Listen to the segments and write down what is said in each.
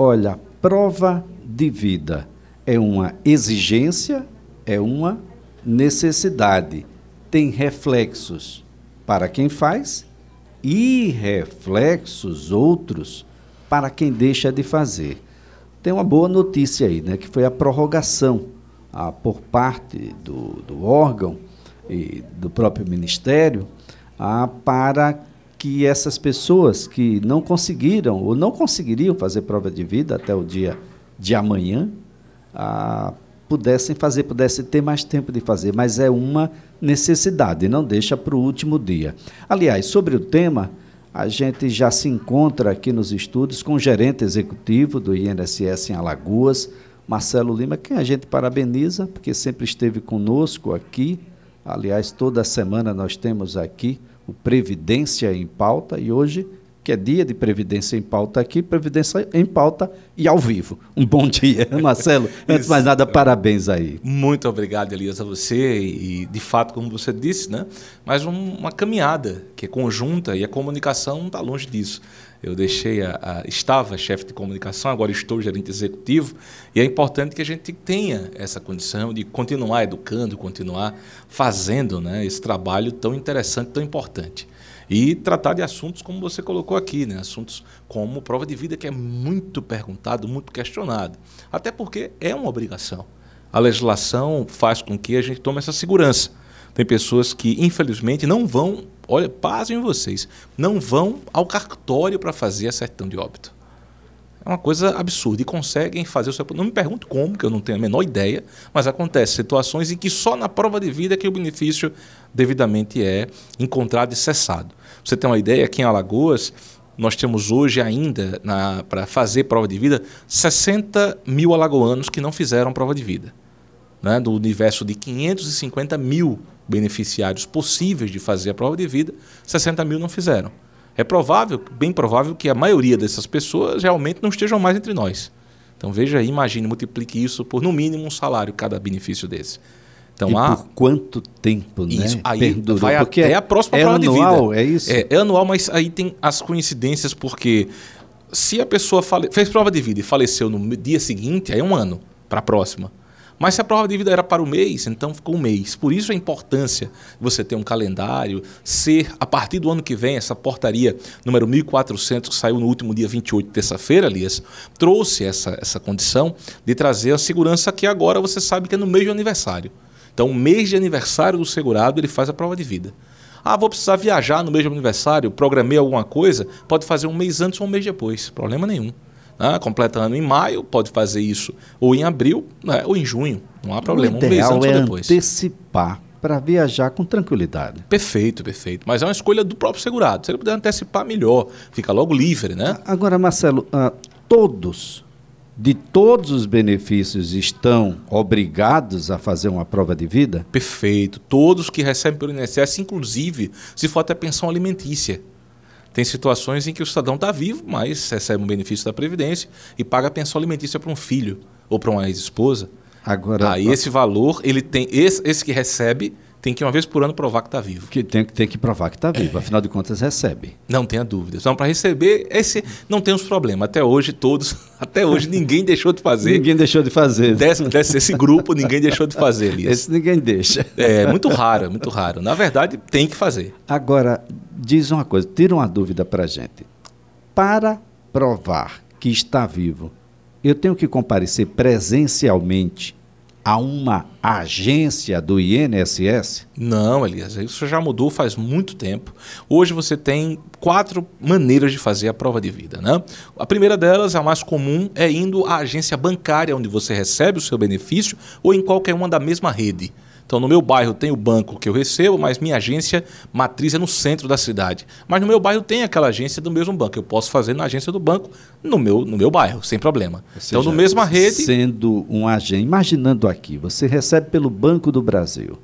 Olha, prova de vida é uma exigência, é uma necessidade. Tem reflexos para quem faz e reflexos outros para quem deixa de fazer. Tem uma boa notícia aí, né, que foi a prorrogação a, por parte do, do órgão e do próprio Ministério a, para que essas pessoas que não conseguiram ou não conseguiriam fazer prova de vida até o dia de amanhã a, pudessem fazer, pudessem ter mais tempo de fazer, mas é uma necessidade, não deixa para o último dia. Aliás, sobre o tema, a gente já se encontra aqui nos estúdios com o gerente executivo do INSS em Alagoas, Marcelo Lima, quem a gente parabeniza, porque sempre esteve conosco aqui. Aliás, toda semana nós temos aqui o Previdência em Pauta e hoje que é dia de Previdência em Pauta aqui, Previdência em Pauta e ao vivo. Um bom dia, Marcelo. Antes de mais nada, parabéns aí. Muito obrigado, Elias, a você e, de fato, como você disse, né? Mas um, uma caminhada que é conjunta e a comunicação não está longe disso. Eu deixei a, a, estava chefe de comunicação, agora estou gerente executivo, e é importante que a gente tenha essa condição de continuar educando, continuar fazendo né, esse trabalho tão interessante, tão importante e tratar de assuntos como você colocou aqui, né? assuntos como prova de vida, que é muito perguntado, muito questionado. Até porque é uma obrigação. A legislação faz com que a gente tome essa segurança. Tem pessoas que, infelizmente, não vão, olha, pasmem vocês, não vão ao cartório para fazer a certidão de óbito. É uma coisa absurda. E conseguem fazer o seu. Não me pergunto como, que eu não tenho a menor ideia, mas acontece situações em que só na prova de vida é que o benefício devidamente é encontrado e cessado. você tem uma ideia, aqui em Alagoas, nós temos hoje ainda, para fazer prova de vida, 60 mil alagoanos que não fizeram prova de vida. Né? Do universo de 550 mil beneficiários possíveis de fazer a prova de vida, 60 mil não fizeram. É provável, bem provável, que a maioria dessas pessoas realmente não estejam mais entre nós. Então veja aí, imagine, multiplique isso por no mínimo um salário cada benefício desse. Então, e há... por quanto tempo, né? Isso, aí Perdurou, vai até é, a próxima é prova anual, de vida. É isso? É, é anual, mas aí tem as coincidências, porque se a pessoa fale... fez prova de vida e faleceu no dia seguinte, aí é um ano para a próxima. Mas se a prova de vida era para o mês, então ficou um mês. Por isso a importância de você ter um calendário, ser, a partir do ano que vem, essa portaria número 1400, que saiu no último dia 28, terça-feira, Elias, trouxe essa, essa condição de trazer a segurança que agora você sabe que é no mês de aniversário. Então, mês de aniversário do segurado, ele faz a prova de vida. Ah, vou precisar viajar no mês de aniversário, programei alguma coisa, pode fazer um mês antes ou um mês depois, problema nenhum. Ah, completando em maio, pode fazer isso ou em abril né, ou em junho, não há problema, o um mês antes é ou depois. antecipar para viajar com tranquilidade. Perfeito, perfeito. Mas é uma escolha do próprio segurado. Se ele puder antecipar, melhor. Fica logo livre, né? Agora, Marcelo, uh, todos de todos os benefícios estão obrigados a fazer uma prova de vida? Perfeito. Todos que recebem pelo INSS, inclusive se for até pensão alimentícia. Tem situações em que o cidadão está vivo, mas recebe um benefício da Previdência e paga a pensão alimentícia para um filho ou para uma ex-esposa. Agora, Aí esse valor, ele tem esse, esse que recebe tem que uma vez por ano provar que está vivo. Que tem, tem que provar que está vivo, afinal de contas recebe. Não tenha dúvida. Então, para receber, esse não tem os problemas. Até hoje, todos, até hoje, ninguém deixou de fazer. ninguém deixou de fazer. Desse, desse, esse grupo, ninguém deixou de fazer, Elias. Esse ninguém deixa. É, muito raro, muito raro. Na verdade, tem que fazer. Agora, diz uma coisa, tira uma dúvida para a gente. Para provar que está vivo, eu tenho que comparecer presencialmente a uma agência do INSS? Não, Elias, isso já mudou faz muito tempo. Hoje você tem quatro maneiras de fazer a prova de vida. Né? A primeira delas, a mais comum, é indo à agência bancária onde você recebe o seu benefício ou em qualquer uma da mesma rede. Então, no meu bairro tem o banco que eu recebo, mas minha agência matriz é no centro da cidade. Mas no meu bairro tem aquela agência do mesmo banco. Eu posso fazer na agência do banco no meu, no meu bairro, sem problema. Seja, então, no mesma rede. Sendo um agente, imaginando aqui, você recebe pelo Banco do Brasil.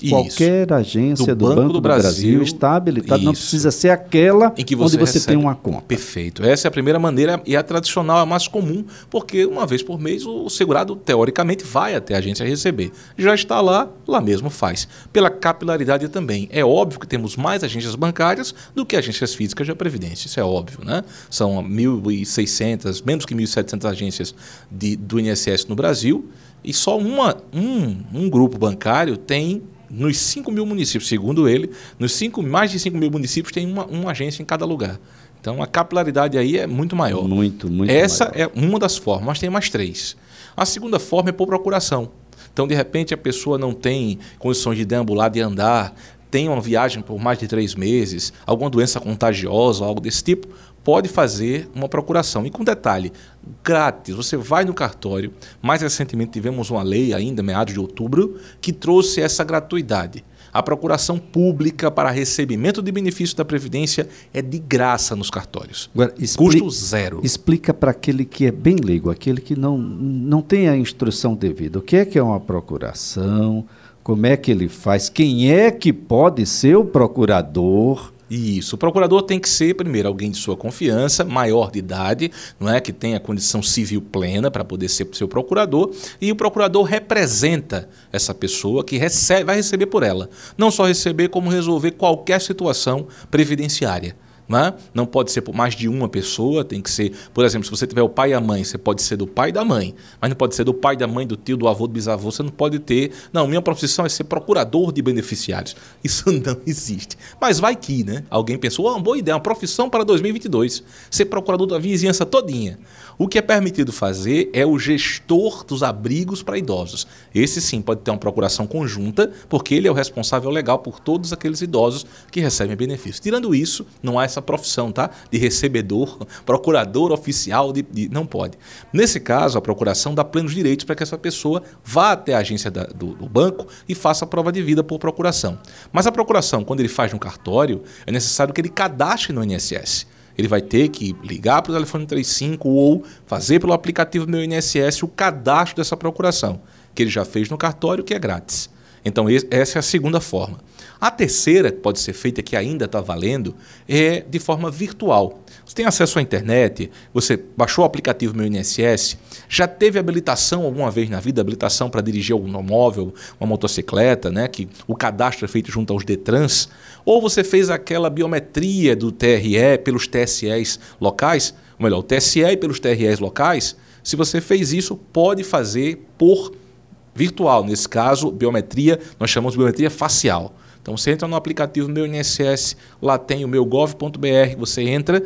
Isso. Qualquer agência do, do Banco, Banco, do Brasil, Brasil está habilitada, não precisa ser aquela em que você onde você recebe. tem uma conta. Perfeito. Essa é a primeira maneira e a tradicional, a mais comum, porque uma vez por mês o segurado, teoricamente, vai até a agência receber. Já está lá, lá mesmo faz. Pela capilaridade também. É óbvio que temos mais agências bancárias do que agências físicas de previdência. Isso é óbvio, né? São 1.600, menos que 1.700 agências de, do INSS no Brasil e só uma, um, um grupo bancário tem nos 5 mil municípios, segundo ele, nos cinco, mais de 5 mil municípios tem uma, uma agência em cada lugar. Então a capilaridade aí é muito maior. Muito, muito Essa maior. é uma das formas, mas tem mais três. A segunda forma é por procuração. Então, de repente, a pessoa não tem condições de deambular, de andar, tem uma viagem por mais de três meses, alguma doença contagiosa, algo desse tipo, pode fazer uma procuração. E com detalhe, grátis, você vai no cartório. Mais recentemente tivemos uma lei, ainda meados de outubro, que trouxe essa gratuidade. A procuração pública para recebimento de benefício da Previdência é de graça nos cartórios. Agora, Custo zero. Explica para aquele que é bem leigo, aquele que não, não tem a instrução devida. O que é que é uma procuração? Como é que ele faz? Quem é que pode ser o procurador? Isso. O procurador tem que ser, primeiro, alguém de sua confiança, maior de idade, não é que tenha condição civil plena para poder ser seu procurador, e o procurador representa essa pessoa que recebe, vai receber por ela. Não só receber, como resolver qualquer situação previdenciária. Né? Não pode ser por mais de uma pessoa, tem que ser, por exemplo, se você tiver o pai e a mãe, você pode ser do pai e da mãe, mas não pode ser do pai, da mãe, do tio, do avô, do bisavô, você não pode ter. Não, minha profissão é ser procurador de beneficiários. Isso não existe. Mas vai que, né? Alguém pensou, oh, uma boa ideia, uma profissão para 2022, ser procurador da vizinhança todinha. O que é permitido fazer é o gestor dos abrigos para idosos. Esse sim pode ter uma procuração conjunta, porque ele é o responsável legal por todos aqueles idosos que recebem benefícios. Tirando isso, não há essa profissão, tá? De recebedor, procurador oficial, de, de não pode. Nesse caso, a procuração dá plenos direitos para que essa pessoa vá até a agência da, do, do banco e faça a prova de vida por procuração. Mas a procuração, quando ele faz no cartório, é necessário que ele cadastre no INSS ele vai ter que ligar para o telefone 35 ou fazer pelo aplicativo meu INSS o cadastro dessa procuração, que ele já fez no cartório, que é grátis. Então, essa é a segunda forma. A terceira, que pode ser feita, que ainda está valendo, é de forma virtual. Você tem acesso à internet, você baixou o aplicativo Meu INSS, já teve habilitação alguma vez na vida, habilitação para dirigir um móvel, uma motocicleta, né, que o cadastro é feito junto aos DETRANS, ou você fez aquela biometria do TRE pelos TSEs locais, ou melhor, o TSE pelos TREs locais, se você fez isso, pode fazer por virtual. Nesse caso, biometria, nós chamamos de biometria facial. Então você entra no aplicativo Meu INSS, lá tem o meu gov.br, você entra,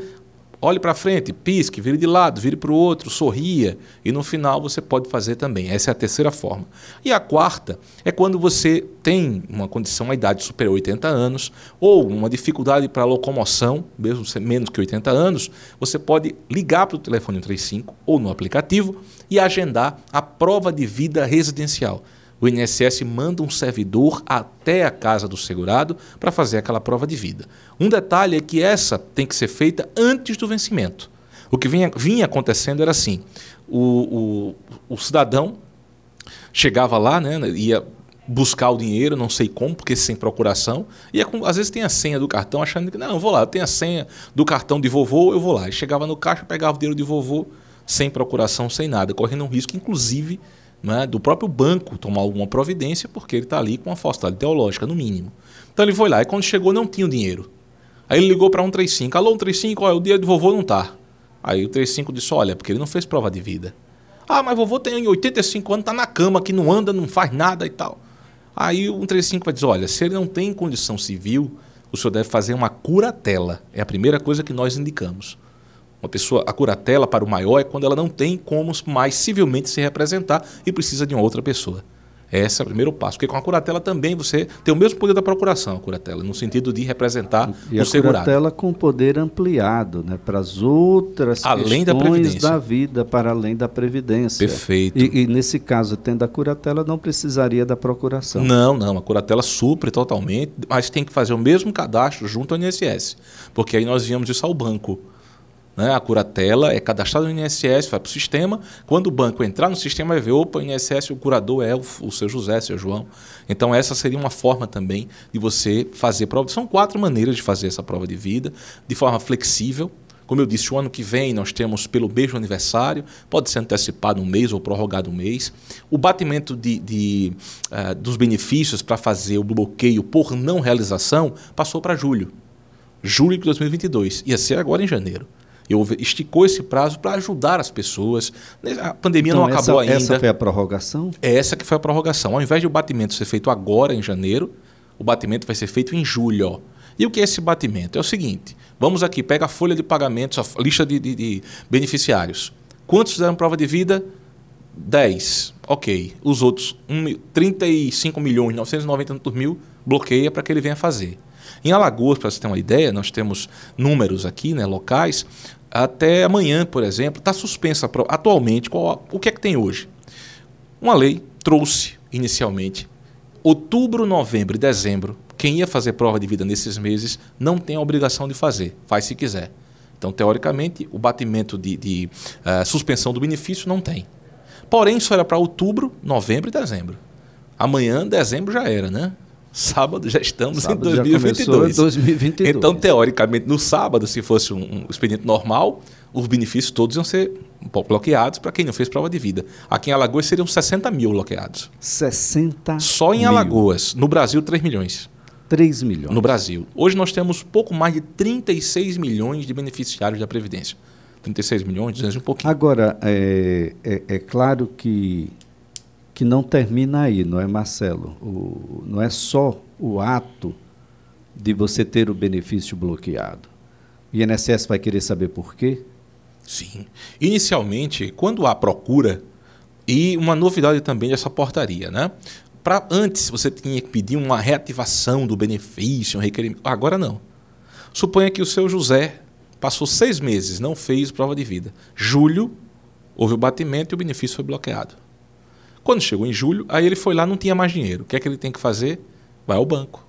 olhe para frente, pisque, vire de lado, vire para o outro, sorria e no final você pode fazer também. Essa é a terceira forma. E a quarta é quando você tem uma condição, uma idade superior a 80 anos ou uma dificuldade para locomoção, mesmo menos que 80 anos, você pode ligar para o telefone 35 ou no aplicativo e agendar a prova de vida residencial o INSS manda um servidor até a casa do segurado para fazer aquela prova de vida. Um detalhe é que essa tem que ser feita antes do vencimento. O que vinha, vinha acontecendo era assim: o, o, o cidadão chegava lá, né, ia buscar o dinheiro, não sei como, porque sem procuração. E às vezes tem a senha do cartão, achando que, não, eu vou lá, tenho a senha do cartão de vovô, eu vou lá. E chegava no caixa, pegava o dinheiro de vovô, sem procuração, sem nada, correndo um risco, inclusive, né, do próprio banco tomar alguma providência, porque ele está ali com uma falsidade teológica, no mínimo. Então ele foi lá e quando chegou não tinha o dinheiro. Aí ele ligou para 135, alô 135, olha, o dinheiro do vovô não está. Aí o 35 disse, olha, porque ele não fez prova de vida. Ah, mas vovô tem 85 anos, está na cama, que não anda, não faz nada e tal. Aí o 135 vai dizer, olha, se ele não tem condição civil, o senhor deve fazer uma curatela. É a primeira coisa que nós indicamos. Uma pessoa, a curatela para o maior é quando ela não tem como mais civilmente se representar e precisa de uma outra pessoa. Esse é o primeiro passo, porque com a curatela também você tem o mesmo poder da procuração, a curatela, no sentido de representar e o a segurado. curatela com poder ampliado, né, para as outras além questões da, da, vida, para além da previdência. Perfeito. E, e, nesse caso, tendo a curatela, não precisaria da procuração. Não, não, a curatela supre totalmente, mas tem que fazer o mesmo cadastro junto ao INSS, porque aí nós viemos isso ao banco. Né? A curatela é cadastrada no INSS, vai para o sistema. Quando o banco entrar no sistema, vai ver, opa, o INSS, o curador é o, o seu José, seu João. Então, essa seria uma forma também de você fazer prova. São quatro maneiras de fazer essa prova de vida, de forma flexível. Como eu disse, o ano que vem nós temos pelo mesmo aniversário, pode ser antecipado um mês ou prorrogado um mês. O batimento de, de uh, dos benefícios para fazer o bloqueio por não realização passou para julho. Julho de 2022. Ia ser agora em janeiro. Eu esticou esse prazo para ajudar as pessoas. A pandemia então, não acabou essa, ainda. Essa foi a prorrogação? É essa que foi a prorrogação. Ao invés de o batimento ser feito agora, em janeiro, o batimento vai ser feito em julho. Ó. E o que é esse batimento? É o seguinte: vamos aqui, pega a folha de pagamentos, a lista de, de, de beneficiários. Quantos fizeram prova de vida? 10. Ok. Os outros, um, 35 milhões 990 mil, bloqueia para que ele venha fazer. Em Alagoas, para você ter uma ideia, nós temos números aqui, né, locais. Até amanhã, por exemplo, está suspensa. Atualmente, qual, o que é que tem hoje? Uma lei trouxe, inicialmente, outubro, novembro e dezembro. Quem ia fazer prova de vida nesses meses não tem a obrigação de fazer, faz se quiser. Então, teoricamente, o batimento de, de uh, suspensão do benefício não tem. Porém, isso era para outubro, novembro e dezembro. Amanhã, dezembro já era, né? Sábado já estamos sábado em 2022. 2022. Então, teoricamente, no sábado, se fosse um, um expediente normal, os benefícios todos iam ser bloqueados para quem não fez prova de vida. Aqui em Alagoas seriam 60 mil bloqueados. 60 Só em mil. Alagoas. No Brasil, 3 milhões. 3 milhões. No Brasil. Hoje nós temos pouco mais de 36 milhões de beneficiários da Previdência. 36 milhões, 200 e um pouquinho. Agora, é, é, é claro que que não termina aí, não é, Marcelo? O, não é só o ato de você ter o benefício bloqueado. O INSS vai querer saber por quê? Sim. Inicialmente, quando há procura, e uma novidade também dessa portaria, né? Para antes você tinha que pedir uma reativação do benefício, um requerimento. Agora não. Suponha que o seu José passou seis meses, não fez prova de vida. Julho, houve o batimento e o benefício foi bloqueado. Quando chegou em julho, aí ele foi lá, não tinha mais dinheiro. O que é que ele tem que fazer? Vai ao banco.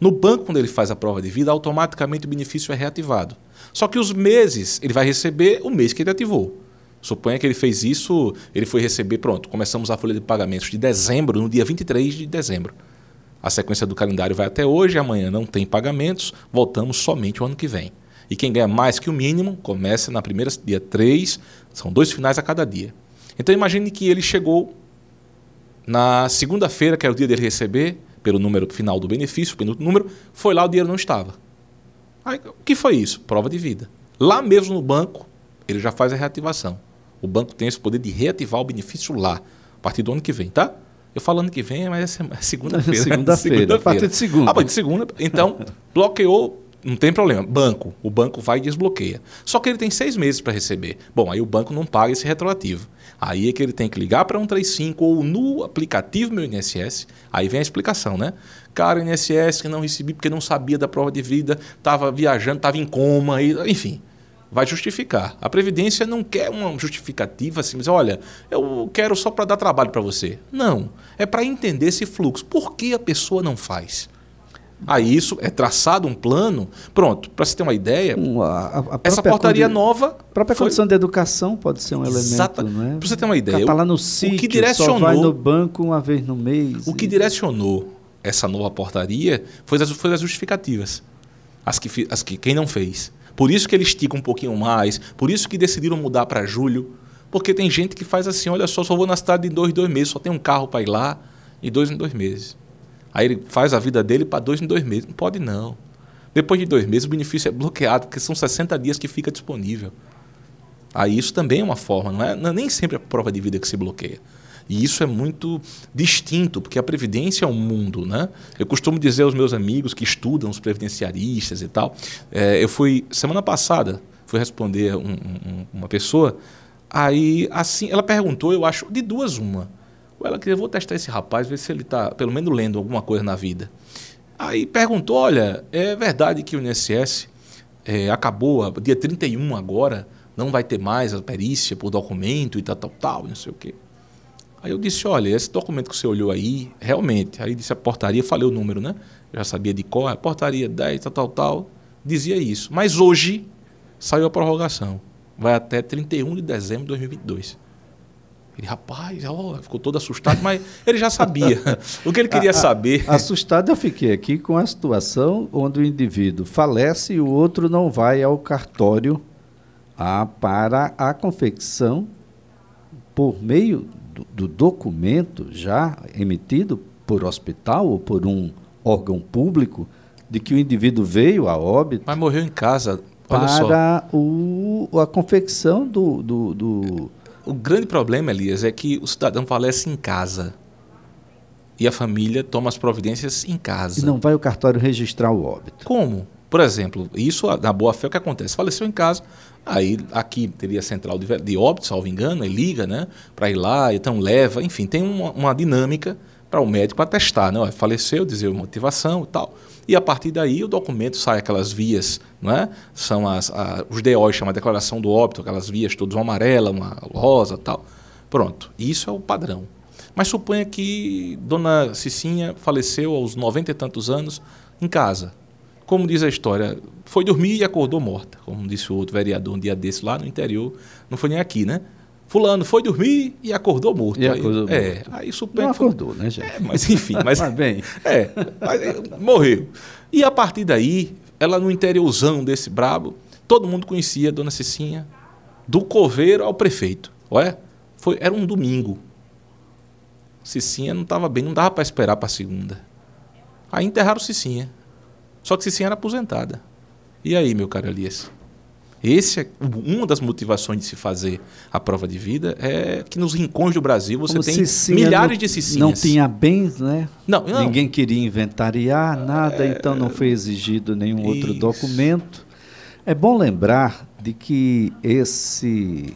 No banco, quando ele faz a prova de vida, automaticamente o benefício é reativado. Só que os meses ele vai receber o mês que ele ativou. Suponha que ele fez isso, ele foi receber, pronto, começamos a folha de pagamentos de dezembro, no dia 23 de dezembro. A sequência do calendário vai até hoje, amanhã não tem pagamentos, voltamos somente o ano que vem. E quem ganha mais que o mínimo começa na primeira dia 3, são dois finais a cada dia. Então imagine que ele chegou na segunda-feira, que era o dia dele receber, pelo número final do benefício, pelo número, foi lá, o dinheiro não estava. Aí, o que foi isso? Prova de vida. Lá mesmo no banco, ele já faz a reativação. O banco tem esse poder de reativar o benefício lá, a partir do ano que vem, tá? Eu falo ano que vem, mas é segunda-feira. segunda-feira. segunda a partir de segunda. A partir de segunda. Então, bloqueou não tem problema. Banco. O banco vai e desbloqueia. Só que ele tem seis meses para receber. Bom, aí o banco não paga esse retroativo. Aí é que ele tem que ligar para 135 ou no aplicativo meu INSS. Aí vem a explicação, né? Cara, INSS que não recebi porque não sabia da prova de vida, estava viajando, estava em coma, enfim. Vai justificar. A Previdência não quer uma justificativa assim, mas olha, eu quero só para dar trabalho para você. Não. É para entender esse fluxo. Por que a pessoa não faz? Aí isso é traçado um plano. Pronto, para você ter uma ideia, a, a essa portaria condi... nova. A própria foi... condição de educação pode ser um Exato. elemento. Né? Para você ter uma ideia. Está lá no sítio, o que direcionou, só vai no banco uma vez no mês. O e... que direcionou essa nova portaria foi as, foi as justificativas. As que, as que quem não fez. Por isso que ele estica um pouquinho mais, por isso que decidiram mudar para julho. Porque tem gente que faz assim: olha só, só vou na cidade em dois, dois meses, só tem um carro para ir lá, e dois em dois meses. Aí ele faz a vida dele para dois em dois meses. Não pode, não. Depois de dois meses, o benefício é bloqueado, porque são 60 dias que fica disponível. Aí isso também é uma forma, não é, não é nem sempre a prova de vida que se bloqueia. E isso é muito distinto, porque a previdência é um mundo, né? Eu costumo dizer aos meus amigos que estudam os previdenciaristas e tal. É, eu fui semana passada fui responder um, um, uma pessoa, aí assim ela perguntou, eu acho de duas uma. Ela queria, vou testar esse rapaz, ver se ele está, pelo menos, lendo alguma coisa na vida. Aí perguntou: olha, é verdade que o INSS é, acabou, dia 31 agora, não vai ter mais a perícia por documento e tal, tal, tal, não sei o quê. Aí eu disse: olha, esse documento que você olhou aí, realmente. Aí disse a portaria, falei o número, né? Eu já sabia de qual, a portaria 10, tal, tal, tal, dizia isso. Mas hoje, saiu a prorrogação. Vai até 31 de dezembro de 2022. Ele, rapaz, ó, ficou todo assustado, mas ele já sabia. o que ele queria saber. Assustado eu fiquei aqui com a situação onde o indivíduo falece e o outro não vai ao cartório ah, para a confecção por meio do, do documento já emitido por hospital ou por um órgão público de que o indivíduo veio a óbito. Mas morreu em casa. para o, a confecção do, do, do, O grande problema, Elias, é que o cidadão falece em casa. E a família toma as providências em casa. E não vai o cartório registrar o óbito. Como? Por exemplo, isso na boa fé o que acontece? Faleceu em casa, aí aqui teria a central de, de óbito, salvo engano, ele liga, né? Para ir lá, então leva, enfim, tem uma, uma dinâmica para o médico atestar, né? Faleceu, dizer motivação e tal. E a partir daí o documento sai aquelas vias, não é? São as, a, os DOs chamam a declaração do óbito, aquelas vias todas, uma amarela, uma rosa tal. Pronto, isso é o padrão. Mas suponha que Dona Cicinha faleceu aos noventa e tantos anos em casa. Como diz a história, foi dormir e acordou morta, como disse o outro vereador um dia desse lá no interior, não foi nem aqui, né? Fulano foi dormir e acordou morto. E acordou aí, morto. É, aí suponho Não acordou, né, gente? É, mas enfim, mas, Mas bem. é, mas, é, morreu. E a partir daí, ela no interiorzão desse brabo, todo mundo conhecia a dona Cicinha, do coveiro ao prefeito. Olha, foi, era um domingo. Cicinha não estava bem, não dava para esperar para segunda. Aí enterraram Cicinha. Só que Cicinha era aposentada. E aí, meu caro Elias? Esse é uma das motivações de se fazer a prova de vida é que nos rincões do Brasil você Como tem Cicinha milhares não- de cicinhas. Não tinha bens, né? Não, não. Ninguém queria inventariar nada, então não foi exigido nenhum outro Isso. documento. É bom lembrar de que esse,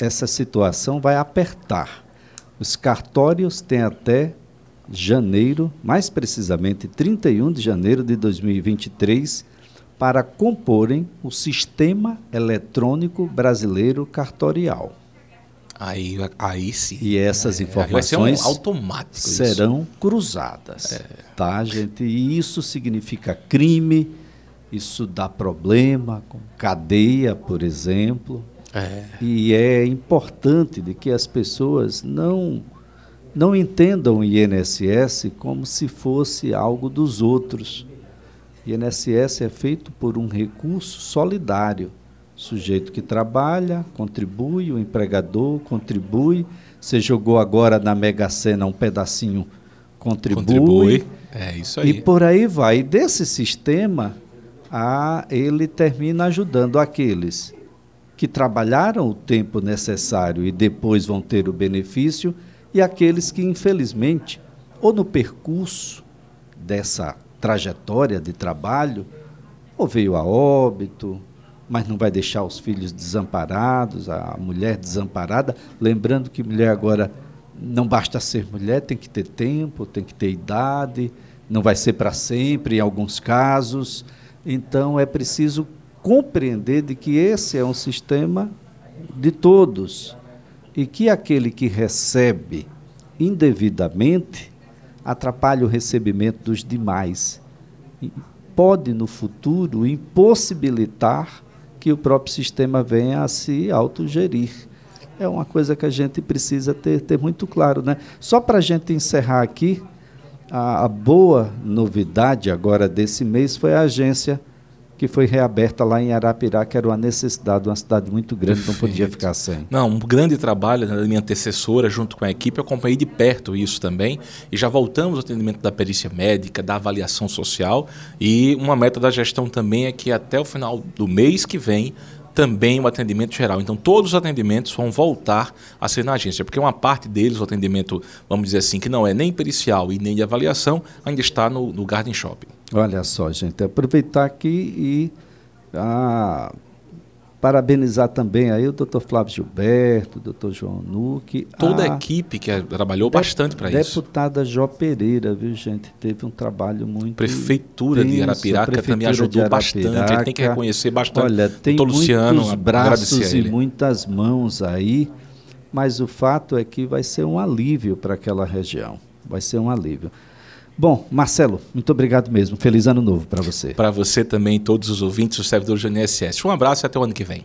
essa situação vai apertar. Os cartórios têm até janeiro, mais precisamente 31 de janeiro de 2023, para comporem o Sistema Eletrônico Brasileiro Cartorial. Aí, aí sim. E essas É, ser um informações automático. isso. serão cruzadas, tá, gente? E isso significa crime, isso dá problema, com cadeia, por exemplo. É. E é importante de que as pessoas não não entendam o INSS como se fosse algo dos outros. INSS é feito por um recurso solidário. O sujeito que trabalha, contribui, o empregador contribui. Você jogou agora na Mega Sena um pedacinho, contribui. Contribui. É isso aí. E por aí vai. E desse sistema, a, ele termina ajudando aqueles que trabalharam o tempo necessário e depois vão ter o benefício, e aqueles que, infelizmente, ou no percurso dessa trajetória de trabalho, ou veio a óbito, mas não vai deixar os filhos desamparados, a mulher desamparada. Lembrando que mulher agora não basta ser mulher, tem que ter tempo, tem que ter idade, não vai ser para sempre em alguns casos. Então é preciso compreender de que esse é um sistema de todos e que aquele que recebe indevidamente atrapalha o recebimento dos demais. E pode, no futuro, impossibilitar que o próprio sistema venha a se autogerir. É uma coisa que a gente precisa ter, ter muito claro. Né? Só para a gente encerrar aqui, a, a boa novidade agora desse mês foi a agência que foi reaberta lá em Arapirá, que era uma necessidade, uma cidade muito grande, não podia Perfeito. ficar sem. Não, um grande trabalho da minha antecessora, junto com a equipe, eu acompanhei de perto isso também. E já voltamos ao atendimento da perícia médica, da avaliação social. E uma meta da gestão também é que até o final do mês que vem também o atendimento geral. Então, todos os atendimentos vão voltar a ser na agência, porque uma parte deles, o atendimento, vamos dizer assim, que não é nem pericial e nem de avaliação, ainda está no, no Garden Shopping. Olha só, gente, aproveitar aqui e ah, parabenizar também aí o doutor Flávio Gilberto, o doutor João Nuque. Toda a equipe que trabalhou bastante para isso. Deputada Jó Pereira, viu, gente? Teve um trabalho muito. Prefeitura de intenso, Arapiraca Prefeitura também ajudou de bastante. A gente tem que Arapiraca. reconhecer bastante. Olha, tem Doutor Luciano, muitos braços e muitas mãos aí, mas o fato é que vai ser um alívio para aquela região. Vai ser um alívio. Bom, Marcelo, muito obrigado mesmo. Feliz ano novo para você. Para você também, todos os ouvintes, os servidores do INSS. Um abraço e até o ano que vem.